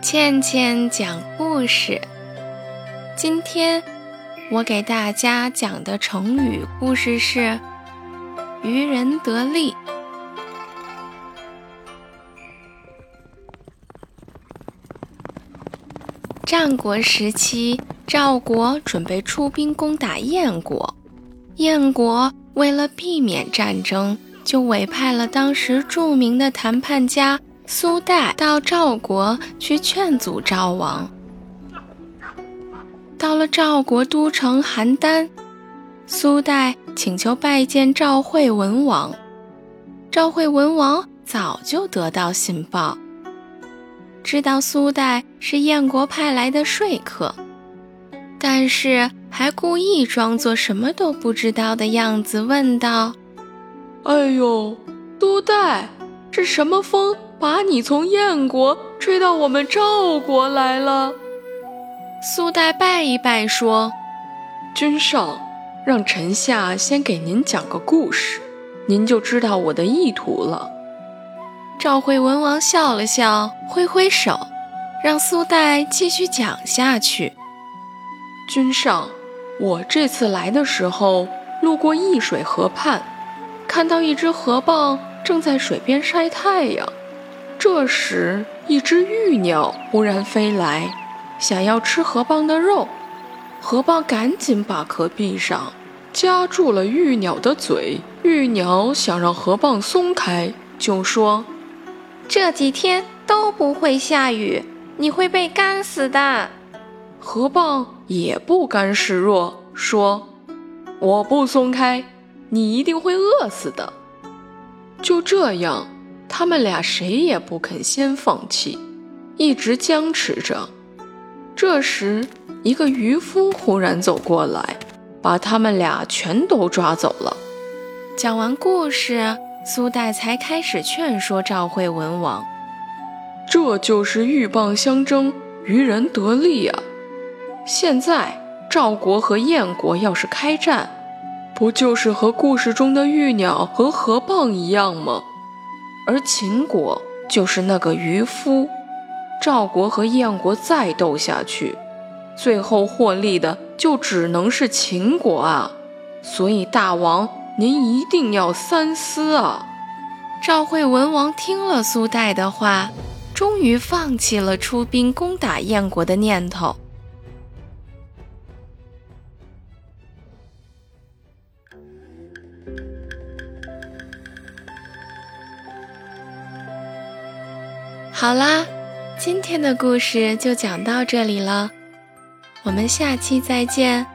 倩倩讲故事。今天我给大家讲的成语故事是“渔人得利”。战国时期，赵国准备出兵攻打燕国，燕国为了避免战争，就委派了当时著名的谈判家。苏代到赵国去劝阻赵王。到了赵国都城邯郸，苏代请求拜见赵惠文王。赵惠文王早就得到信报，知道苏代是燕国派来的说客，但是还故意装作什么都不知道的样子，问道：“哎呦，苏代，是什么风？”把你从燕国吹到我们赵国来了。苏代拜一拜，说：“君上，让臣下先给您讲个故事，您就知道我的意图了。”赵惠文王笑了笑，挥挥手，让苏代继续讲下去。君上，我这次来的时候，路过易水河畔，看到一只河蚌正在水边晒太阳。这时，一只玉鸟忽然飞来，想要吃河蚌的肉。河蚌赶紧把壳闭上，夹住了玉鸟的嘴。玉鸟想让河蚌松开，就说：“这几天都不会下雨，你会被干死的。”河蚌也不甘示弱，说：“我不松开，你一定会饿死的。”就这样。他们俩谁也不肯先放弃，一直僵持着。这时，一个渔夫忽然走过来，把他们俩全都抓走了。讲完故事，苏代才开始劝说赵惠文王：“这就是鹬蚌相争，渔人得利啊！现在赵国和燕国要是开战，不就是和故事中的玉鸟和河蚌一样吗？”而秦国就是那个渔夫，赵国和燕国再斗下去，最后获利的就只能是秦国啊！所以大王，您一定要三思啊！赵惠文王听了苏代的话，终于放弃了出兵攻打燕国的念头。好啦，今天的故事就讲到这里了，我们下期再见。